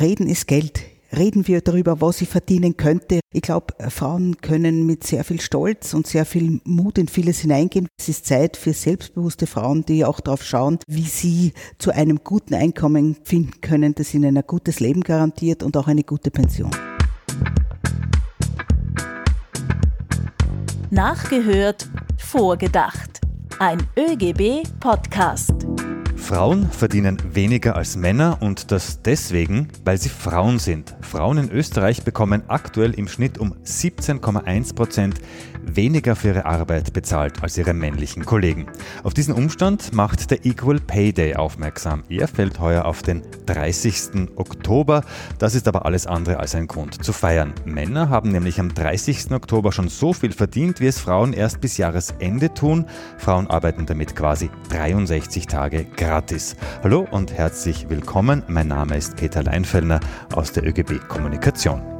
Reden ist Geld. Reden wir darüber, was ich verdienen könnte. Ich glaube, Frauen können mit sehr viel Stolz und sehr viel Mut in vieles hineingehen. Es ist Zeit für selbstbewusste Frauen, die auch darauf schauen, wie sie zu einem guten Einkommen finden können, das ihnen ein gutes Leben garantiert und auch eine gute Pension. Nachgehört, vorgedacht. Ein ÖGB-Podcast. Frauen verdienen weniger als Männer und das deswegen, weil sie Frauen sind. Frauen in Österreich bekommen aktuell im Schnitt um 17,1 Prozent weniger für ihre Arbeit bezahlt als ihre männlichen Kollegen. Auf diesen Umstand macht der Equal Pay Day aufmerksam. Er fällt heuer auf den 30. Oktober. Das ist aber alles andere als ein Grund zu feiern. Männer haben nämlich am 30. Oktober schon so viel verdient, wie es Frauen erst bis Jahresende tun. Frauen arbeiten damit quasi 63 Tage gratis. Hallo und herzlich willkommen. Mein Name ist Peter Leinfellner aus der ÖGB Kommunikation.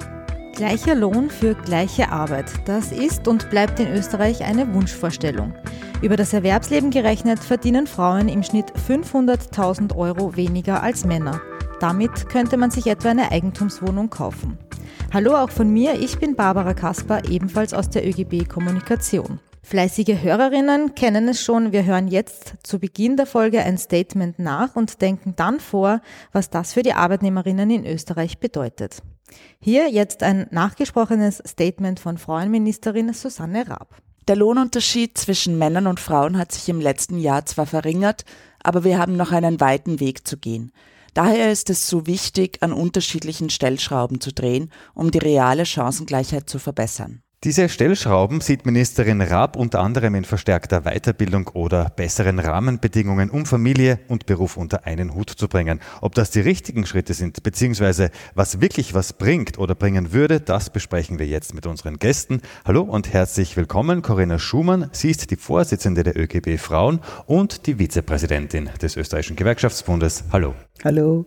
Gleicher Lohn für gleiche Arbeit. Das ist und bleibt in Österreich eine Wunschvorstellung. Über das Erwerbsleben gerechnet verdienen Frauen im Schnitt 500.000 Euro weniger als Männer. Damit könnte man sich etwa eine Eigentumswohnung kaufen. Hallo auch von mir, ich bin Barbara Kasper, ebenfalls aus der ÖGB Kommunikation. Fleißige Hörerinnen kennen es schon, wir hören jetzt zu Beginn der Folge ein Statement nach und denken dann vor, was das für die Arbeitnehmerinnen in Österreich bedeutet. Hier jetzt ein nachgesprochenes Statement von Frauenministerin Susanne Raab. Der Lohnunterschied zwischen Männern und Frauen hat sich im letzten Jahr zwar verringert, aber wir haben noch einen weiten Weg zu gehen. Daher ist es so wichtig, an unterschiedlichen Stellschrauben zu drehen, um die reale Chancengleichheit zu verbessern. Diese Stellschrauben sieht Ministerin Raab unter anderem in verstärkter Weiterbildung oder besseren Rahmenbedingungen, um Familie und Beruf unter einen Hut zu bringen. Ob das die richtigen Schritte sind, beziehungsweise was wirklich was bringt oder bringen würde, das besprechen wir jetzt mit unseren Gästen. Hallo und herzlich willkommen, Corinna Schumann. Sie ist die Vorsitzende der ÖGB Frauen und die Vizepräsidentin des Österreichischen Gewerkschaftsbundes. Hallo. Hallo.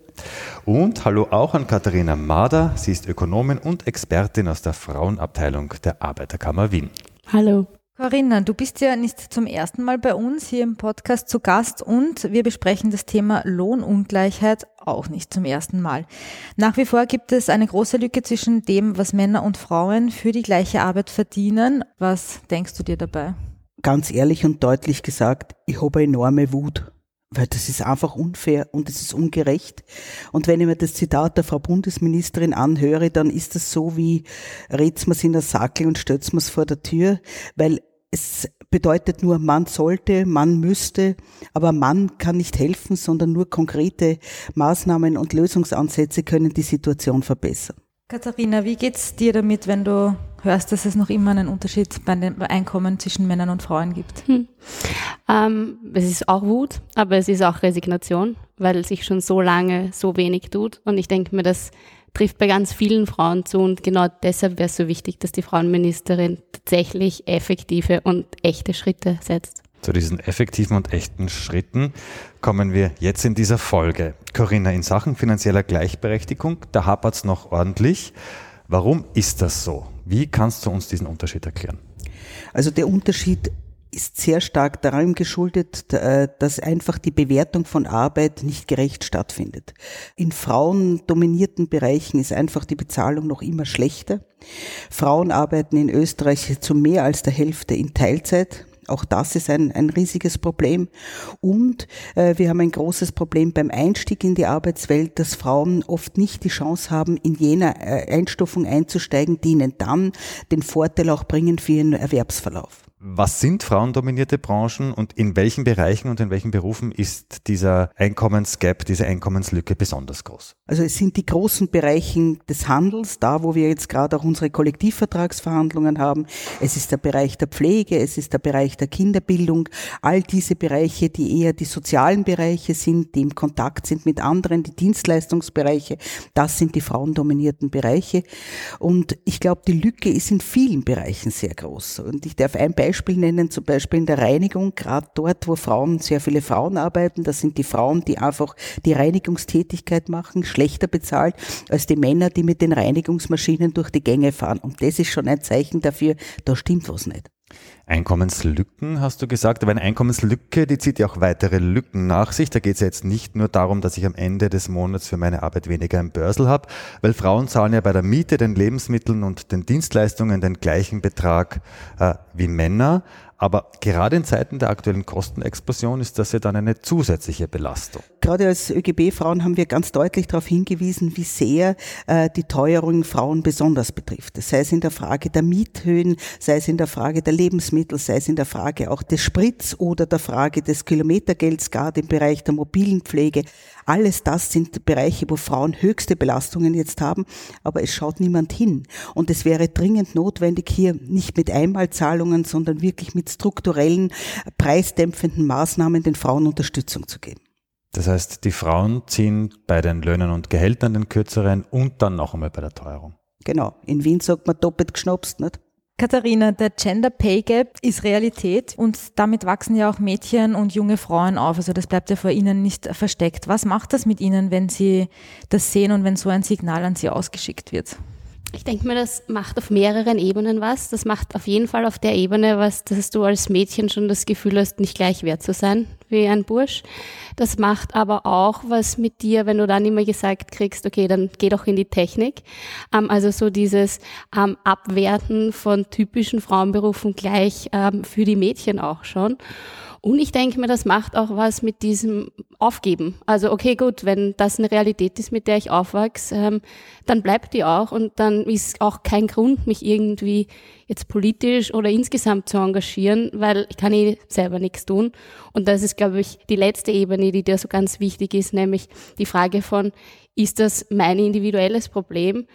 Und hallo auch an Katharina Mader. Sie ist Ökonomin und Expertin aus der Frauenabteilung der Arbeiterkammer Wien. Hallo. Corinna, du bist ja nicht zum ersten Mal bei uns hier im Podcast zu Gast und wir besprechen das Thema Lohnungleichheit auch nicht zum ersten Mal. Nach wie vor gibt es eine große Lücke zwischen dem, was Männer und Frauen für die gleiche Arbeit verdienen. Was denkst du dir dabei? Ganz ehrlich und deutlich gesagt, ich habe enorme Wut weil das ist einfach unfair und es ist ungerecht. Und wenn ich mir das Zitat der Frau Bundesministerin anhöre, dann ist das so wie, red's mir's in der Sackel und stellt's mir's vor der Tür, weil es bedeutet nur, man sollte, man müsste, aber man kann nicht helfen, sondern nur konkrete Maßnahmen und Lösungsansätze können die Situation verbessern. Katharina, wie geht's dir damit, wenn du hörst, dass es noch immer einen Unterschied bei den Einkommen zwischen Männern und Frauen gibt? Hm. Ähm, es ist auch Wut, aber es ist auch Resignation, weil sich schon so lange so wenig tut. Und ich denke mir, das trifft bei ganz vielen Frauen zu. Und genau deshalb wäre es so wichtig, dass die Frauenministerin tatsächlich effektive und echte Schritte setzt. Zu diesen effektiven und echten Schritten kommen wir jetzt in dieser Folge. Corinna, in Sachen finanzieller Gleichberechtigung, da hapert es noch ordentlich. Warum ist das so? Wie kannst du uns diesen Unterschied erklären? Also der Unterschied ist sehr stark daran geschuldet, äh, dass einfach die Bewertung von Arbeit nicht gerecht stattfindet. In frauendominierten Bereichen ist einfach die Bezahlung noch immer schlechter. Frauen arbeiten in Österreich zu mehr als der Hälfte in Teilzeit. Auch das ist ein, ein riesiges Problem. Und äh, wir haben ein großes Problem beim Einstieg in die Arbeitswelt, dass Frauen oft nicht die Chance haben, in jener äh, Einstufung einzusteigen, die ihnen dann den Vorteil auch bringen für ihren Erwerbsverlauf. Was sind frauendominierte Branchen und in welchen Bereichen und in welchen Berufen ist dieser Einkommensgap, diese Einkommenslücke besonders groß? Also es sind die großen Bereichen des Handels, da wo wir jetzt gerade auch unsere Kollektivvertragsverhandlungen haben. Es ist der Bereich der Pflege, es ist der Bereich der Kinderbildung, all diese Bereiche, die eher die sozialen Bereiche sind, die im Kontakt sind mit anderen, die Dienstleistungsbereiche, das sind die frauendominierten Bereiche. Und ich glaube, die Lücke ist in vielen Bereichen sehr groß. Und ich darf ein Beispiel Beispiel nennen, zum Beispiel in der Reinigung, gerade dort, wo Frauen, sehr viele Frauen arbeiten, da sind die Frauen, die einfach die Reinigungstätigkeit machen, schlechter bezahlt als die Männer, die mit den Reinigungsmaschinen durch die Gänge fahren. Und das ist schon ein Zeichen dafür, da stimmt was nicht. Einkommenslücken, hast du gesagt. Aber eine Einkommenslücke, die zieht ja auch weitere Lücken nach sich. Da geht es ja jetzt nicht nur darum, dass ich am Ende des Monats für meine Arbeit weniger im Börsel habe, weil Frauen zahlen ja bei der Miete, den Lebensmitteln und den Dienstleistungen den gleichen Betrag äh, wie Männer. Aber gerade in Zeiten der aktuellen Kostenexplosion ist das ja dann eine zusätzliche Belastung. Gerade als ÖGB-Frauen haben wir ganz deutlich darauf hingewiesen, wie sehr äh, die Teuerung Frauen besonders betrifft. Sei es in der Frage der Miethöhen, sei es in der Frage der Lebensmittel, sei es in der Frage auch des Sprits oder der Frage des Kilometergelds, gerade im Bereich der mobilen Pflege. Alles das sind Bereiche, wo Frauen höchste Belastungen jetzt haben, aber es schaut niemand hin. Und es wäre dringend notwendig, hier nicht mit Einmalzahlungen, sondern wirklich mit strukturellen, preisdämpfenden Maßnahmen den Frauen Unterstützung zu geben. Das heißt, die Frauen ziehen bei den Löhnen und Gehältern den kürzeren und dann noch einmal bei der Teuerung. Genau. In Wien sagt man doppelt geschnapst, nicht? Katharina, der Gender Pay Gap ist Realität und damit wachsen ja auch Mädchen und junge Frauen auf. Also das bleibt ja vor ihnen nicht versteckt. Was macht das mit ihnen, wenn sie das sehen und wenn so ein Signal an sie ausgeschickt wird? Ich denke mir, das macht auf mehreren Ebenen was. Das macht auf jeden Fall auf der Ebene was, dass du als Mädchen schon das Gefühl hast, nicht gleich wert zu sein wie ein Bursch. Das macht aber auch was mit dir, wenn du dann immer gesagt kriegst, okay, dann geh doch in die Technik. Ähm, also so dieses ähm, Abwerten von typischen Frauenberufen gleich ähm, für die Mädchen auch schon. Und ich denke mir, das macht auch was mit diesem Aufgeben. Also okay, gut, wenn das eine Realität ist, mit der ich aufwachse, ähm, dann bleibt die auch und dann ist auch kein Grund, mich irgendwie jetzt politisch oder insgesamt zu engagieren, weil ich kann eh selber nichts tun. Und das ist, glaube ich, die letzte Ebene, die dir so ganz wichtig ist, nämlich die Frage von, ist das mein individuelles Problem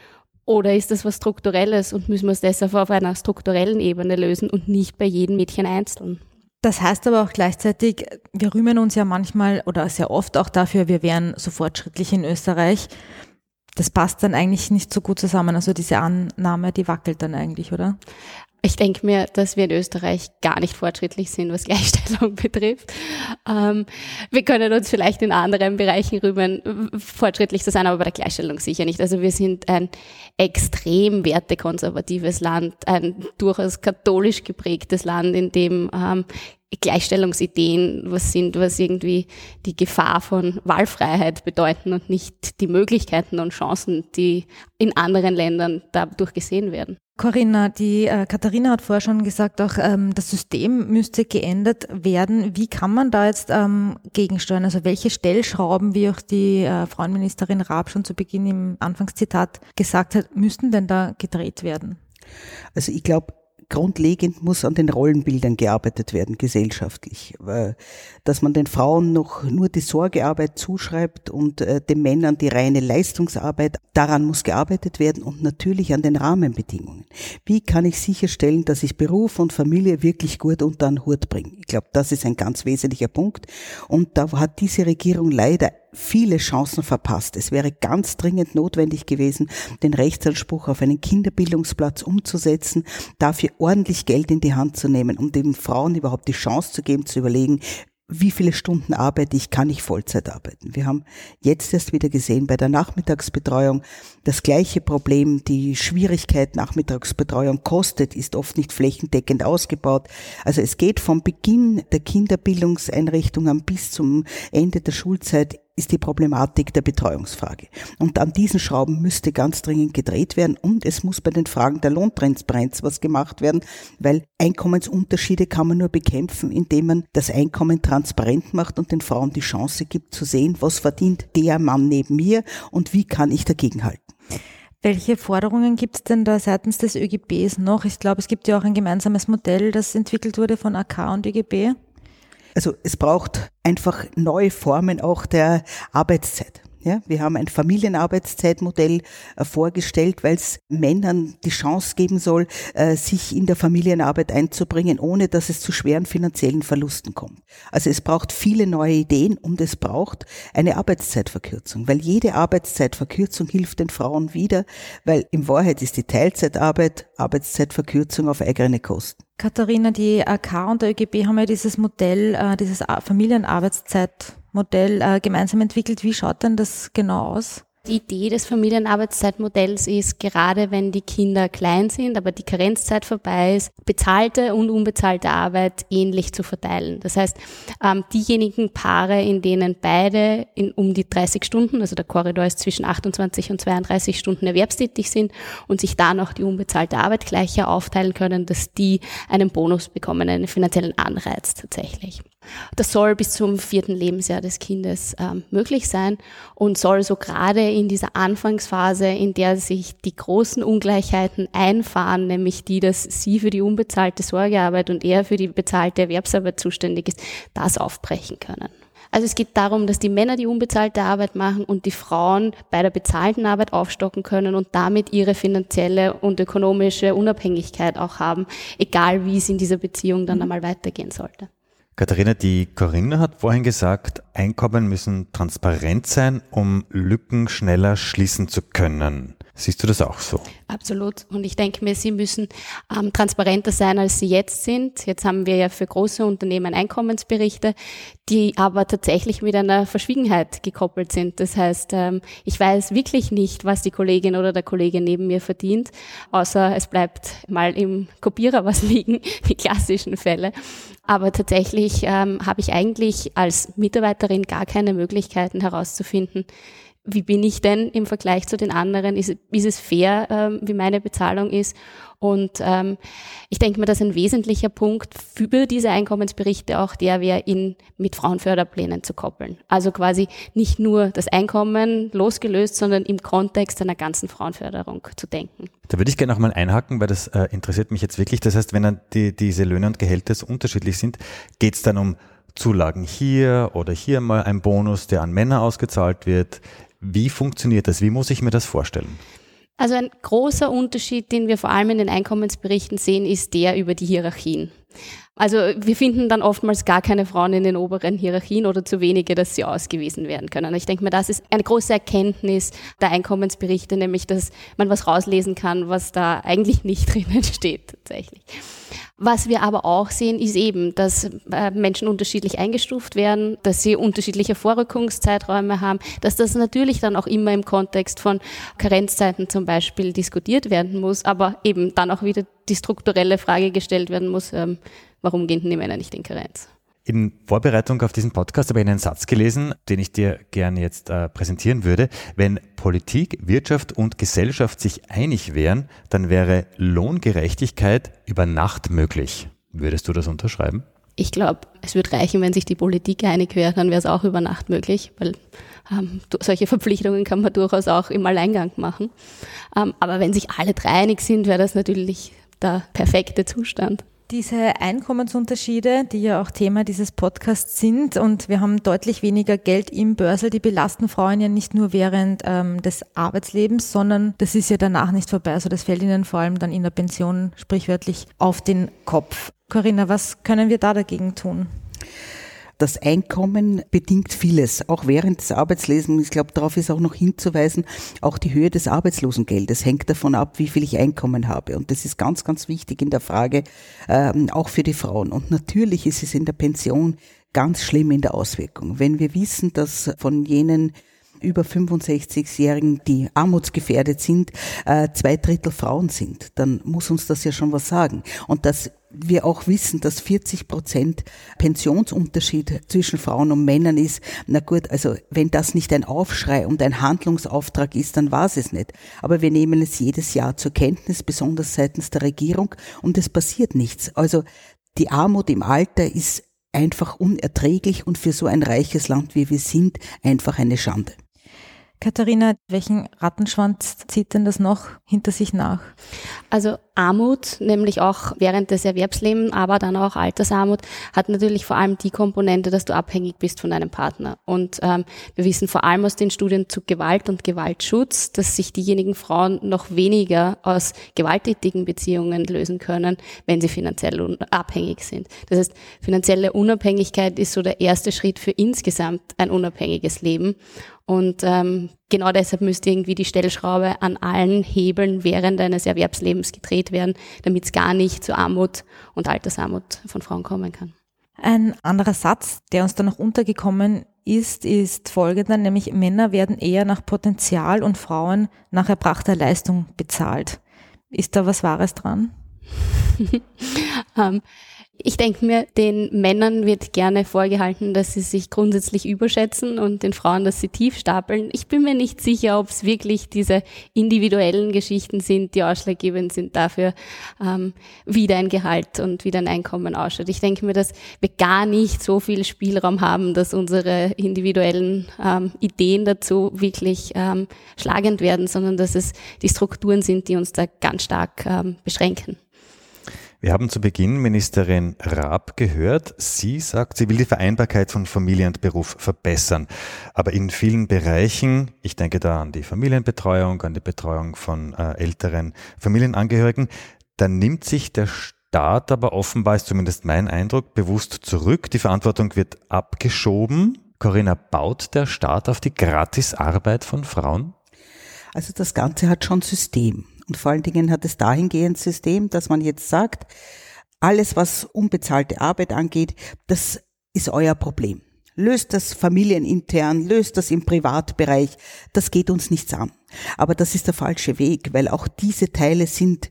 oder ist das was Strukturelles und müssen wir es deshalb auf einer strukturellen Ebene lösen und nicht bei jedem Mädchen einzeln? Das heißt aber auch gleichzeitig, wir rühmen uns ja manchmal oder sehr oft auch dafür, wir wären so fortschrittlich in Österreich. Das passt dann eigentlich nicht so gut zusammen. Also diese Annahme, die wackelt dann eigentlich, oder? Ich denke mir, dass wir in Österreich gar nicht fortschrittlich sind, was Gleichstellung betrifft. Ähm, wir können uns vielleicht in anderen Bereichen rühmen, fortschrittlich zu sein, aber bei der Gleichstellung sicher nicht. Also wir sind ein extrem wertekonservatives Land, ein durchaus katholisch geprägtes Land, in dem ähm, Gleichstellungsideen was sind, was irgendwie die Gefahr von Wahlfreiheit bedeuten und nicht die Möglichkeiten und Chancen, die in anderen Ländern dadurch gesehen werden. Corinna, die äh, Katharina hat vorher schon gesagt, auch ähm, das System müsste geändert werden. Wie kann man da jetzt ähm, gegensteuern? Also welche Stellschrauben, wie auch die äh, Frauenministerin Raab schon zu Beginn im Anfangszitat gesagt hat, müssten denn da gedreht werden? Also ich glaube, grundlegend muss an den Rollenbildern gearbeitet werden, gesellschaftlich. Dass man den Frauen noch nur die Sorgearbeit zuschreibt und äh, den Männern die reine Leistungsarbeit, daran muss gearbeitet werden und natürlich an den Rahmenbedingungen. Wie kann ich sicherstellen, dass ich Beruf und Familie wirklich gut unter einen Hut bringe? Ich glaube, das ist ein ganz wesentlicher Punkt. Und da hat diese Regierung leider viele Chancen verpasst. Es wäre ganz dringend notwendig gewesen, den Rechtsanspruch auf einen Kinderbildungsplatz umzusetzen, dafür ordentlich Geld in die Hand zu nehmen, um den Frauen überhaupt die Chance zu geben, zu überlegen, wie viele Stunden arbeite ich, kann ich Vollzeit arbeiten. Wir haben jetzt erst wieder gesehen bei der Nachmittagsbetreuung das gleiche Problem. Die Schwierigkeit, Nachmittagsbetreuung kostet, ist oft nicht flächendeckend ausgebaut. Also es geht vom Beginn der Kinderbildungseinrichtungen bis zum Ende der Schulzeit ist die Problematik der Betreuungsfrage. Und an diesen Schrauben müsste ganz dringend gedreht werden und es muss bei den Fragen der Lohntransparenz was gemacht werden, weil Einkommensunterschiede kann man nur bekämpfen, indem man das Einkommen transparent macht und den Frauen die Chance gibt zu sehen, was verdient der Mann neben mir und wie kann ich dagegenhalten. Welche Forderungen gibt es denn da seitens des ÖGBs noch? Ich glaube, es gibt ja auch ein gemeinsames Modell, das entwickelt wurde von AK und ÖGB. Also es braucht einfach neue Formen auch der Arbeitszeit. Ja, wir haben ein Familienarbeitszeitmodell äh, vorgestellt, weil es Männern die Chance geben soll, äh, sich in der Familienarbeit einzubringen, ohne dass es zu schweren finanziellen Verlusten kommt. Also es braucht viele neue Ideen und es braucht eine Arbeitszeitverkürzung, weil jede Arbeitszeitverkürzung hilft den Frauen wieder, weil in Wahrheit ist die Teilzeitarbeit Arbeitszeitverkürzung auf eigene Kosten. Katharina, die AK und der ÖGB haben ja dieses Modell, äh, dieses Familienarbeitszeitmodell äh, gemeinsam entwickelt. Wie schaut denn das genau aus? Die Idee des Familienarbeitszeitmodells ist, gerade wenn die Kinder klein sind, aber die Karenzzeit vorbei ist, bezahlte und unbezahlte Arbeit ähnlich zu verteilen. Das heißt, ähm, diejenigen Paare, in denen beide in um die 30 Stunden, also der Korridor ist zwischen 28 und 32 Stunden erwerbstätig sind und sich da noch die unbezahlte Arbeit gleicher aufteilen können, dass die einen Bonus bekommen, einen finanziellen Anreiz tatsächlich. Das soll bis zum vierten Lebensjahr des Kindes ähm, möglich sein und soll so gerade in dieser Anfangsphase, in der sich die großen Ungleichheiten einfahren, nämlich die, dass sie für die unbezahlte Sorgearbeit und er für die bezahlte Erwerbsarbeit zuständig ist, das aufbrechen können. Also es geht darum, dass die Männer die unbezahlte Arbeit machen und die Frauen bei der bezahlten Arbeit aufstocken können und damit ihre finanzielle und ökonomische Unabhängigkeit auch haben, egal wie es in dieser Beziehung dann einmal weitergehen sollte. Katharina, die Corinna hat vorhin gesagt, Einkommen müssen transparent sein, um Lücken schneller schließen zu können. Siehst du das auch so? Absolut. Und ich denke mir, sie müssen ähm, transparenter sein, als sie jetzt sind. Jetzt haben wir ja für große Unternehmen Einkommensberichte, die aber tatsächlich mit einer Verschwiegenheit gekoppelt sind. Das heißt, ähm, ich weiß wirklich nicht, was die Kollegin oder der Kollege neben mir verdient, außer es bleibt mal im Kopierer was liegen, die klassischen Fälle. Aber tatsächlich ähm, habe ich eigentlich als Mitarbeiterin gar keine Möglichkeiten herauszufinden, wie bin ich denn im Vergleich zu den anderen? Ist, ist es fair, ähm, wie meine Bezahlung ist? Und ähm, ich denke mir, dass ein wesentlicher Punkt für diese Einkommensberichte auch der wäre, ihn mit Frauenförderplänen zu koppeln. Also quasi nicht nur das Einkommen losgelöst, sondern im Kontext einer ganzen Frauenförderung zu denken. Da würde ich gerne noch mal einhaken, weil das äh, interessiert mich jetzt wirklich. Das heißt, wenn dann die, diese Löhne und Gehälter so unterschiedlich sind, geht es dann um Zulagen hier oder hier mal ein Bonus, der an Männer ausgezahlt wird. Wie funktioniert das? Wie muss ich mir das vorstellen? Also ein großer Unterschied, den wir vor allem in den Einkommensberichten sehen, ist der über die Hierarchien. Also wir finden dann oftmals gar keine Frauen in den oberen Hierarchien oder zu wenige, dass sie ausgewiesen werden können. Ich denke mir, das ist eine große Erkenntnis der Einkommensberichte, nämlich dass man was rauslesen kann, was da eigentlich nicht drinnen steht tatsächlich. Was wir aber auch sehen, ist eben, dass äh, Menschen unterschiedlich eingestuft werden, dass sie unterschiedliche Vorrückungszeiträume haben, dass das natürlich dann auch immer im Kontext von Karenzzeiten zum Beispiel diskutiert werden muss, aber eben dann auch wieder die strukturelle Frage gestellt werden muss, ähm, warum gehen die Männer nicht in Karenz? In Vorbereitung auf diesen Podcast habe ich einen Satz gelesen, den ich dir gerne jetzt äh, präsentieren würde. Wenn Politik, Wirtschaft und Gesellschaft sich einig wären, dann wäre Lohngerechtigkeit über Nacht möglich. Würdest du das unterschreiben? Ich glaube, es würde reichen, wenn sich die Politik einig wäre, dann wäre es auch über Nacht möglich, weil ähm, solche Verpflichtungen kann man durchaus auch im Alleingang machen. Ähm, aber wenn sich alle drei einig sind, wäre das natürlich der perfekte Zustand. Diese Einkommensunterschiede, die ja auch Thema dieses Podcasts sind und wir haben deutlich weniger Geld im Börsel, die belasten Frauen ja nicht nur während ähm, des Arbeitslebens, sondern das ist ja danach nicht vorbei. Also das fällt ihnen vor allem dann in der Pension sprichwörtlich auf den Kopf. Corinna, was können wir da dagegen tun? Das Einkommen bedingt vieles, auch während des Arbeitslebens. Ich glaube, darauf ist auch noch hinzuweisen, auch die Höhe des Arbeitslosengeldes hängt davon ab, wie viel ich Einkommen habe. Und das ist ganz, ganz wichtig in der Frage, ähm, auch für die Frauen. Und natürlich ist es in der Pension ganz schlimm in der Auswirkung. Wenn wir wissen, dass von jenen über 65-Jährigen, die armutsgefährdet sind, äh, zwei Drittel Frauen sind, dann muss uns das ja schon was sagen. Und dass wir auch wissen, dass 40 Prozent Pensionsunterschied zwischen Frauen und Männern ist. Na gut, also wenn das nicht ein Aufschrei und ein Handlungsauftrag ist, dann war es es nicht. Aber wir nehmen es jedes Jahr zur Kenntnis, besonders seitens der Regierung, und es passiert nichts. Also die Armut im Alter ist einfach unerträglich und für so ein reiches Land wie wir sind einfach eine Schande. Katharina, welchen Rattenschwanz zieht denn das noch hinter sich nach? Also Armut, nämlich auch während des Erwerbslebens, aber dann auch Altersarmut, hat natürlich vor allem die Komponente, dass du abhängig bist von deinem Partner. Und ähm, wir wissen vor allem aus den Studien zu Gewalt und Gewaltschutz, dass sich diejenigen Frauen noch weniger aus gewalttätigen Beziehungen lösen können, wenn sie finanziell abhängig sind. Das heißt, finanzielle Unabhängigkeit ist so der erste Schritt für insgesamt ein unabhängiges Leben. Und ähm, genau deshalb müsste irgendwie die Stellschraube an allen Hebeln während eines Erwerbslebens gedreht werden, damit es gar nicht zu Armut und Altersarmut von Frauen kommen kann. Ein anderer Satz, der uns da noch untergekommen ist, ist folgender, nämlich Männer werden eher nach Potenzial und Frauen nach erbrachter Leistung bezahlt. Ist da was Wahres dran? um, Ich denke mir, den Männern wird gerne vorgehalten, dass sie sich grundsätzlich überschätzen und den Frauen, dass sie tief stapeln. Ich bin mir nicht sicher, ob es wirklich diese individuellen Geschichten sind, die ausschlaggebend sind dafür, ähm, wie dein Gehalt und wie dein Einkommen ausschaut. Ich denke mir, dass wir gar nicht so viel Spielraum haben, dass unsere individuellen ähm, Ideen dazu wirklich ähm, schlagend werden, sondern dass es die Strukturen sind, die uns da ganz stark ähm, beschränken. Wir haben zu Beginn Ministerin Raab gehört. Sie sagt, sie will die Vereinbarkeit von Familie und Beruf verbessern. Aber in vielen Bereichen, ich denke da an die Familienbetreuung, an die Betreuung von äh, älteren Familienangehörigen, da nimmt sich der Staat aber offenbar, ist zumindest mein Eindruck, bewusst zurück. Die Verantwortung wird abgeschoben. Corinna, baut der Staat auf die Gratisarbeit von Frauen? Also das Ganze hat schon System. Und vor allen Dingen hat es dahingehend System, dass man jetzt sagt, alles, was unbezahlte Arbeit angeht, das ist euer Problem. Löst das familienintern, löst das im Privatbereich, das geht uns nichts an. Aber das ist der falsche Weg, weil auch diese Teile sind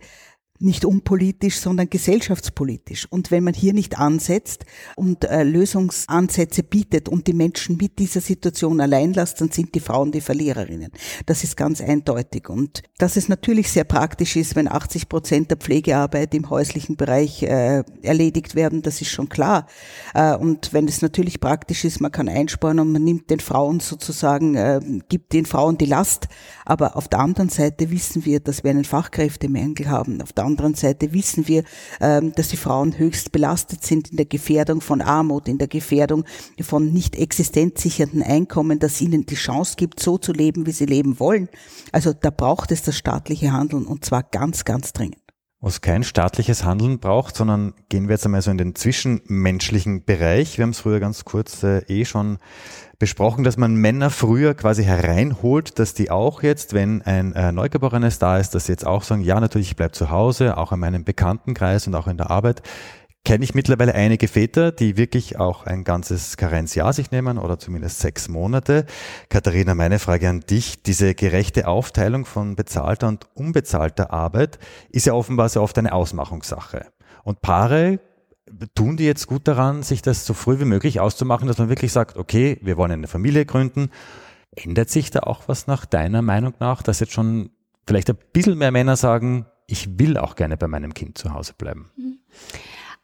nicht unpolitisch, sondern gesellschaftspolitisch. Und wenn man hier nicht ansetzt und äh, Lösungsansätze bietet und die Menschen mit dieser Situation allein lässt, dann sind die Frauen die Verliererinnen. Das ist ganz eindeutig. Und dass es natürlich sehr praktisch ist, wenn 80 Prozent der Pflegearbeit im häuslichen Bereich äh, erledigt werden, das ist schon klar. Äh, und wenn es natürlich praktisch ist, man kann einsparen und man nimmt den Frauen sozusagen, äh, gibt den Frauen die Last. Aber auf der anderen Seite wissen wir, dass wir einen Fachkräftemangel haben. Auf der anderen Seite wissen wir, ähm, dass die Frauen höchst belastet sind in der Gefährdung von Armut, in der Gefährdung von nicht existenzsichernden Einkommen, dass ihnen die Chance gibt, so zu leben, wie sie leben wollen. Also da braucht es das staatliche Handeln und zwar ganz, ganz dringend wo es kein staatliches Handeln braucht, sondern gehen wir jetzt einmal so in den zwischenmenschlichen Bereich. Wir haben es früher ganz kurz äh, eh schon besprochen, dass man Männer früher quasi hereinholt, dass die auch jetzt, wenn ein äh, Neugeborenes da ist, dass sie jetzt auch sagen, ja natürlich, ich bleib zu Hause, auch in meinem Bekanntenkreis und auch in der Arbeit kenne ich mittlerweile einige Väter, die wirklich auch ein ganzes Karenzjahr sich nehmen oder zumindest sechs Monate. Katharina, meine Frage an dich. Diese gerechte Aufteilung von bezahlter und unbezahlter Arbeit ist ja offenbar sehr oft eine Ausmachungssache. Und Paare tun die jetzt gut daran, sich das so früh wie möglich auszumachen, dass man wirklich sagt, okay, wir wollen eine Familie gründen. Ändert sich da auch was nach deiner Meinung nach, dass jetzt schon vielleicht ein bisschen mehr Männer sagen, ich will auch gerne bei meinem Kind zu Hause bleiben? Mhm.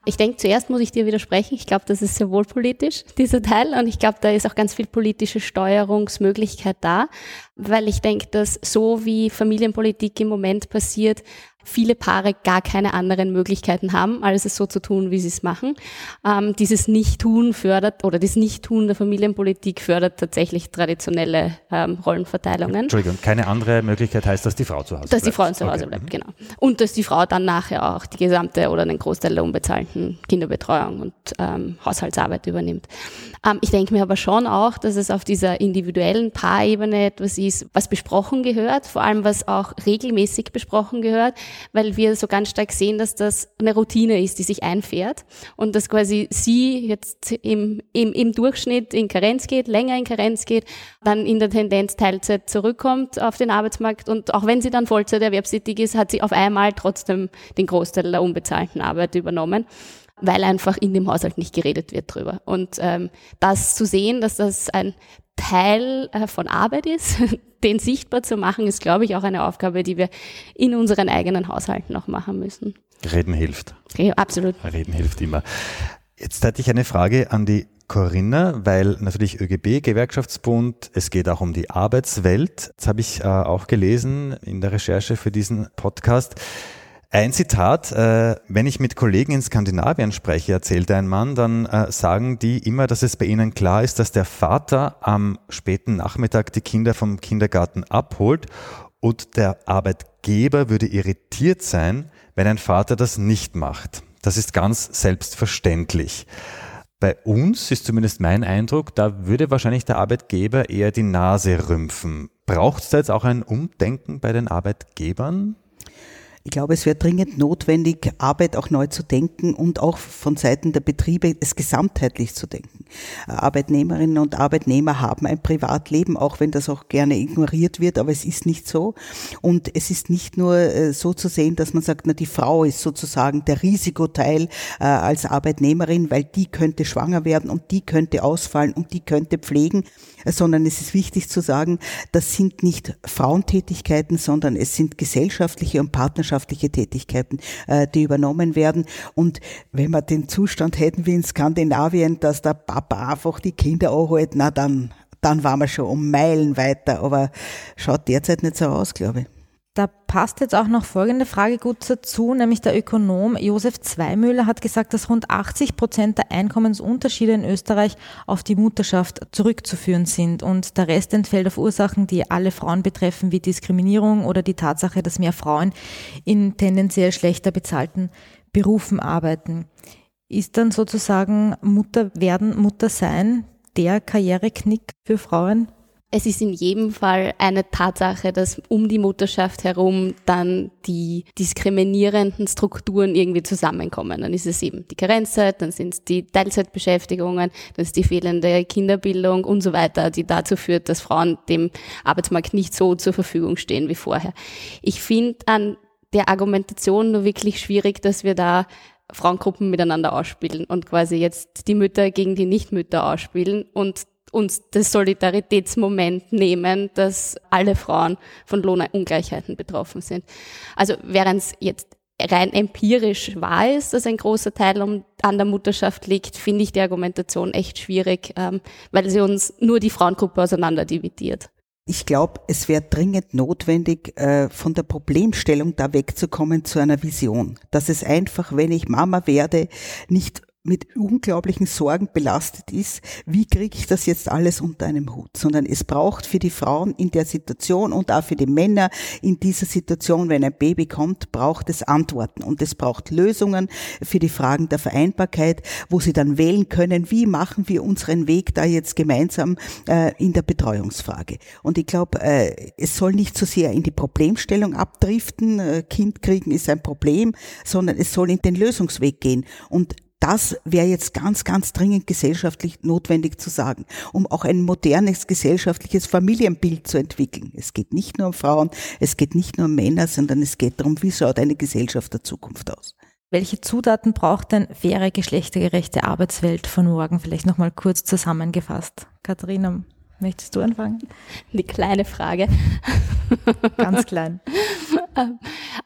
Ich denke, zuerst muss ich dir widersprechen. Ich glaube, das ist sehr wohl politisch, dieser Teil. Und ich glaube, da ist auch ganz viel politische Steuerungsmöglichkeit da, weil ich denke, dass so wie Familienpolitik im Moment passiert, viele Paare gar keine anderen Möglichkeiten haben, als es so zu tun, wie sie es machen. Ähm, dieses Nicht-Tun fördert oder das Nicht-Tun der Familienpolitik fördert tatsächlich traditionelle ähm, Rollenverteilungen. Entschuldigung, keine andere Möglichkeit heißt, dass die Frau zu Hause dass bleibt. Dass die Frau zu Hause okay. bleibt, genau. Und dass die Frau dann nachher auch die gesamte oder einen Großteil der unbezahlten Kinderbetreuung und ähm, Haushaltsarbeit übernimmt. Ähm, ich denke mir aber schon auch, dass es auf dieser individuellen Paarebene etwas ist, was besprochen gehört, vor allem was auch regelmäßig besprochen gehört weil wir so ganz stark sehen, dass das eine Routine ist, die sich einfährt und dass quasi sie jetzt im, im, im Durchschnitt in Karenz geht, länger in Karenz geht, dann in der Tendenz Teilzeit zurückkommt auf den Arbeitsmarkt und auch wenn sie dann Vollzeit erwerbstätig ist, hat sie auf einmal trotzdem den Großteil der unbezahlten Arbeit übernommen weil einfach in dem Haushalt nicht geredet wird drüber. Und ähm, das zu sehen, dass das ein Teil äh, von Arbeit ist, den sichtbar zu machen, ist, glaube ich, auch eine Aufgabe, die wir in unseren eigenen Haushalten auch machen müssen. Reden hilft. Ja, absolut. Reden hilft immer. Jetzt hätte ich eine Frage an die Corinna, weil natürlich ÖGB, Gewerkschaftsbund, es geht auch um die Arbeitswelt. Das habe ich äh, auch gelesen in der Recherche für diesen Podcast. Ein Zitat, äh, wenn ich mit Kollegen in Skandinavien spreche, erzählte ein Mann, dann äh, sagen die immer, dass es bei ihnen klar ist, dass der Vater am späten Nachmittag die Kinder vom Kindergarten abholt und der Arbeitgeber würde irritiert sein, wenn ein Vater das nicht macht. Das ist ganz selbstverständlich. Bei uns ist zumindest mein Eindruck, da würde wahrscheinlich der Arbeitgeber eher die Nase rümpfen. Braucht es da jetzt auch ein Umdenken bei den Arbeitgebern? Ich glaube, es wäre dringend notwendig, Arbeit auch neu zu denken und auch von Seiten der Betriebe es gesamtheitlich zu denken. Arbeitnehmerinnen und Arbeitnehmer haben ein Privatleben, auch wenn das auch gerne ignoriert wird, aber es ist nicht so. Und es ist nicht nur äh, so zu sehen, dass man sagt, na, die Frau ist sozusagen der Risikoteil äh, als Arbeitnehmerin, weil die könnte schwanger werden und die könnte ausfallen und die könnte pflegen, sondern es ist wichtig zu sagen, das sind nicht Frauentätigkeiten, sondern es sind gesellschaftliche und partnerschaftliche Tätigkeiten, äh, die übernommen werden. Und wenn wir den Zustand hätten wie in Skandinavien, dass der Papa einfach die Kinder anhält, na dann, dann waren wir schon um Meilen weiter. Aber schaut derzeit nicht so aus, glaube ich. Da passt jetzt auch noch folgende Frage gut dazu, nämlich der Ökonom Josef Zweimüller hat gesagt, dass rund 80 Prozent der Einkommensunterschiede in Österreich auf die Mutterschaft zurückzuführen sind und der Rest entfällt auf Ursachen, die alle Frauen betreffen, wie Diskriminierung oder die Tatsache, dass mehr Frauen in tendenziell schlechter bezahlten Berufen arbeiten. Ist dann sozusagen Mutter werden, Mutter sein der Karriereknick für Frauen? Es ist in jedem Fall eine Tatsache, dass um die Mutterschaft herum dann die diskriminierenden Strukturen irgendwie zusammenkommen. Dann ist es eben die Karenzzeit, dann sind es die Teilzeitbeschäftigungen, dann ist die fehlende Kinderbildung und so weiter, die dazu führt, dass Frauen dem Arbeitsmarkt nicht so zur Verfügung stehen wie vorher. Ich finde an der Argumentation nur wirklich schwierig, dass wir da Frauengruppen miteinander ausspielen und quasi jetzt die Mütter gegen die Nichtmütter ausspielen und uns das Solidaritätsmoment nehmen, dass alle Frauen von Lohnungleichheiten betroffen sind. Also während es jetzt rein empirisch wahr ist, dass ein großer Teil an der Mutterschaft liegt, finde ich die Argumentation echt schwierig, ähm, weil sie uns nur die Frauengruppe auseinander dividiert. Ich glaube, es wäre dringend notwendig, äh, von der Problemstellung da wegzukommen zu einer Vision. Dass es einfach, wenn ich Mama werde, nicht mit unglaublichen Sorgen belastet ist, wie kriege ich das jetzt alles unter einem Hut, sondern es braucht für die Frauen in der Situation und auch für die Männer in dieser Situation, wenn ein Baby kommt, braucht es Antworten. Und es braucht Lösungen für die Fragen der Vereinbarkeit, wo sie dann wählen können, wie machen wir unseren Weg da jetzt gemeinsam äh, in der Betreuungsfrage. Und ich glaube, äh, es soll nicht so sehr in die Problemstellung abdriften, äh, Kind kriegen ist ein Problem, sondern es soll in den Lösungsweg gehen. Und das wäre jetzt ganz, ganz dringend gesellschaftlich notwendig zu sagen, um auch ein modernes gesellschaftliches Familienbild zu entwickeln. Es geht nicht nur um Frauen, es geht nicht nur um Männer, sondern es geht darum, wie schaut eine Gesellschaft der Zukunft aus. Welche Zutaten braucht denn faire, geschlechtergerechte Arbeitswelt von morgen? Vielleicht nochmal kurz zusammengefasst. Katharina, möchtest du anfangen? Eine kleine Frage. Ganz klein.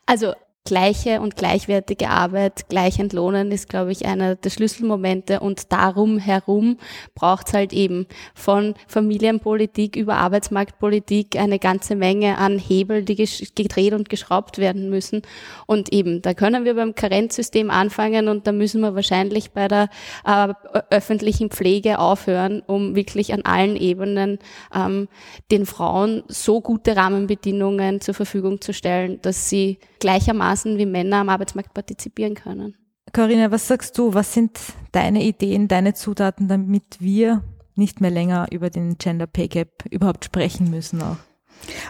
Also gleiche und gleichwertige Arbeit gleich entlohnen ist, glaube ich, einer der Schlüsselmomente. Und darum herum braucht es halt eben von Familienpolitik über Arbeitsmarktpolitik eine ganze Menge an Hebel, die gedreht und geschraubt werden müssen. Und eben, da können wir beim Karenzsystem anfangen und da müssen wir wahrscheinlich bei der äh, öffentlichen Pflege aufhören, um wirklich an allen Ebenen ähm, den Frauen so gute Rahmenbedingungen zur Verfügung zu stellen, dass sie gleichermaßen wie Männer am Arbeitsmarkt partizipieren können. Corinna, was sagst du? Was sind deine Ideen, deine Zutaten, damit wir nicht mehr länger über den Gender Pay Gap überhaupt sprechen müssen auch?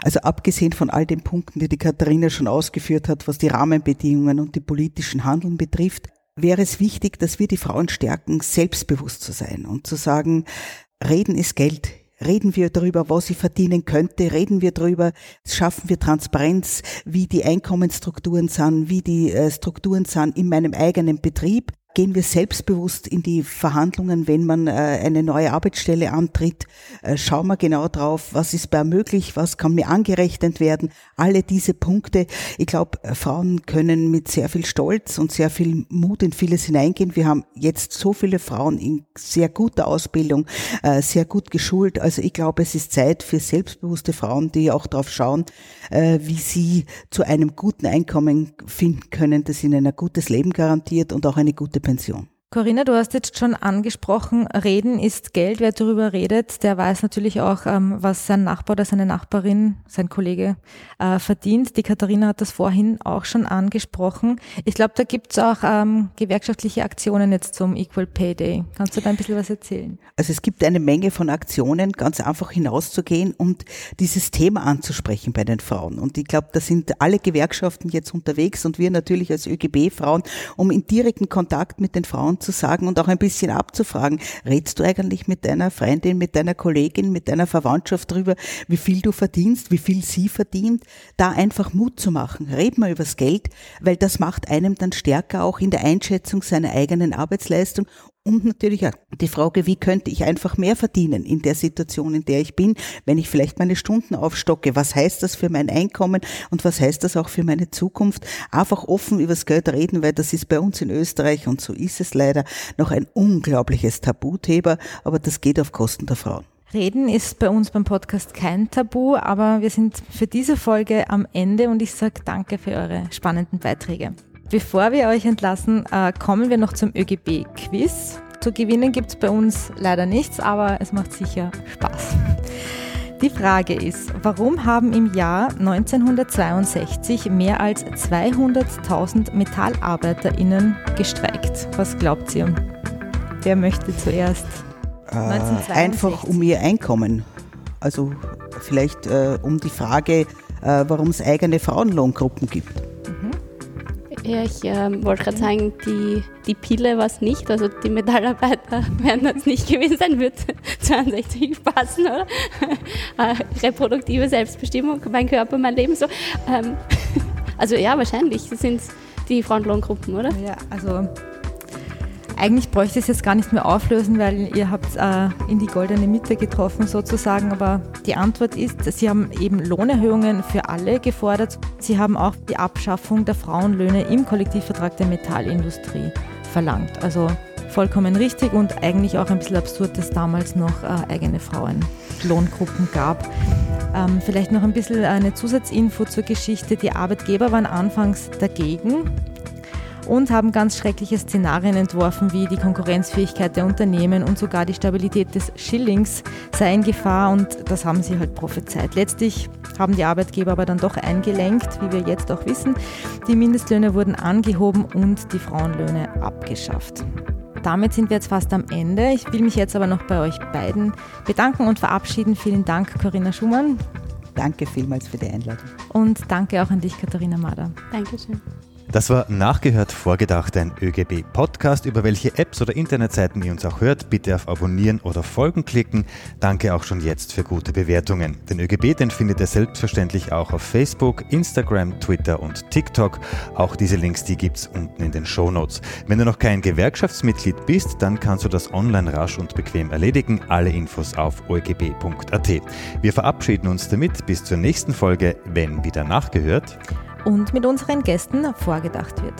Also abgesehen von all den Punkten, die die Katharina schon ausgeführt hat, was die Rahmenbedingungen und die politischen Handeln betrifft, wäre es wichtig, dass wir die Frauen stärken, selbstbewusst zu sein und zu sagen, Reden ist Geld. Reden wir darüber, was sie verdienen könnte, reden wir darüber, schaffen wir Transparenz, wie die Einkommensstrukturen sind, wie die äh, Strukturen sind in meinem eigenen Betrieb gehen wir selbstbewusst in die Verhandlungen, wenn man äh, eine neue Arbeitsstelle antritt, äh, schauen wir genau drauf, was ist bei möglich, was kann mir angerechnet werden, alle diese Punkte. Ich glaube, äh, Frauen können mit sehr viel Stolz und sehr viel Mut in vieles hineingehen. Wir haben jetzt so viele Frauen in sehr guter Ausbildung, sehr gut geschult. Also ich glaube, es ist Zeit für selbstbewusste Frauen, die auch darauf schauen, wie sie zu einem guten Einkommen finden können, das ihnen ein gutes Leben garantiert und auch eine gute Pension. Corinna, du hast jetzt schon angesprochen, Reden ist Geld. Wer darüber redet, der weiß natürlich auch, ähm, was sein Nachbar oder seine Nachbarin, sein Kollege äh, verdient. Die Katharina hat das vorhin auch schon angesprochen. Ich glaube, da gibt es auch ähm, gewerkschaftliche Aktionen jetzt zum Equal Pay Day. Kannst du da ein bisschen was erzählen? Also es gibt eine Menge von Aktionen, ganz einfach hinauszugehen und dieses Thema anzusprechen bei den Frauen. Und ich glaube, da sind alle Gewerkschaften jetzt unterwegs und wir natürlich als ÖGB-Frauen, um in direkten Kontakt mit den Frauen zu sagen und auch ein bisschen abzufragen, redst du eigentlich mit deiner Freundin, mit deiner Kollegin, mit deiner Verwandtschaft drüber, wie viel du verdienst, wie viel sie verdient, da einfach Mut zu machen. Red mal übers Geld, weil das macht einem dann stärker auch in der Einschätzung seiner eigenen Arbeitsleistung und natürlich auch die Frage, wie könnte ich einfach mehr verdienen in der Situation, in der ich bin, wenn ich vielleicht meine Stunden aufstocke. Was heißt das für mein Einkommen und was heißt das auch für meine Zukunft? Einfach offen übers Geld reden, weil das ist bei uns in Österreich und so ist es leider noch ein unglaubliches Tabuthema, aber das geht auf Kosten der Frauen. Reden ist bei uns beim Podcast kein Tabu, aber wir sind für diese Folge am Ende und ich sage danke für eure spannenden Beiträge. Bevor wir euch entlassen, äh, kommen wir noch zum ÖGB-Quiz. Zu gewinnen gibt es bei uns leider nichts, aber es macht sicher Spaß. Die Frage ist, warum haben im Jahr 1962 mehr als 200.000 MetallarbeiterInnen gestreikt? Was glaubt ihr? Wer möchte zuerst? Äh, einfach um ihr Einkommen. Also vielleicht äh, um die Frage, äh, warum es eigene Frauenlohngruppen gibt. Ja, ich äh, wollte gerade sagen, die, die Pille war es nicht, also die Metallarbeiter werden das nicht gewesen sein, wird 62 passen, oder? äh, reproduktive Selbstbestimmung, mein Körper, mein Leben so. Ähm, also ja, wahrscheinlich sind es die Frauenlohngruppen, oder? Ja, also eigentlich bräuchte ich es jetzt gar nicht mehr auflösen, weil ihr habt äh, in die goldene Mitte getroffen sozusagen. Aber die Antwort ist, Sie haben eben Lohnerhöhungen für alle gefordert. Sie haben auch die Abschaffung der Frauenlöhne im Kollektivvertrag der Metallindustrie verlangt. Also vollkommen richtig und eigentlich auch ein bisschen absurd, dass damals noch äh, eigene Frauenlohngruppen gab. Ähm, vielleicht noch ein bisschen eine Zusatzinfo zur Geschichte. Die Arbeitgeber waren anfangs dagegen, und haben ganz schreckliche Szenarien entworfen, wie die Konkurrenzfähigkeit der Unternehmen und sogar die Stabilität des Schillings sei in Gefahr und das haben sie halt prophezeit. Letztlich haben die Arbeitgeber aber dann doch eingelenkt, wie wir jetzt auch wissen. Die Mindestlöhne wurden angehoben und die Frauenlöhne abgeschafft. Damit sind wir jetzt fast am Ende. Ich will mich jetzt aber noch bei euch beiden bedanken und verabschieden. Vielen Dank, Corinna Schumann. Danke vielmals für die Einladung. Und danke auch an dich, Katharina Mader. Dankeschön. Das war Nachgehört Vorgedacht, ein ÖGB-Podcast. Über welche Apps oder Internetseiten ihr uns auch hört, bitte auf Abonnieren oder Folgen klicken. Danke auch schon jetzt für gute Bewertungen. Den ÖGB, den findet ihr selbstverständlich auch auf Facebook, Instagram, Twitter und TikTok. Auch diese Links, die gibt's unten in den Show Notes. Wenn du noch kein Gewerkschaftsmitglied bist, dann kannst du das online rasch und bequem erledigen. Alle Infos auf oegb.at. Wir verabschieden uns damit bis zur nächsten Folge, wenn wieder nachgehört und mit unseren Gästen vorgedacht wird.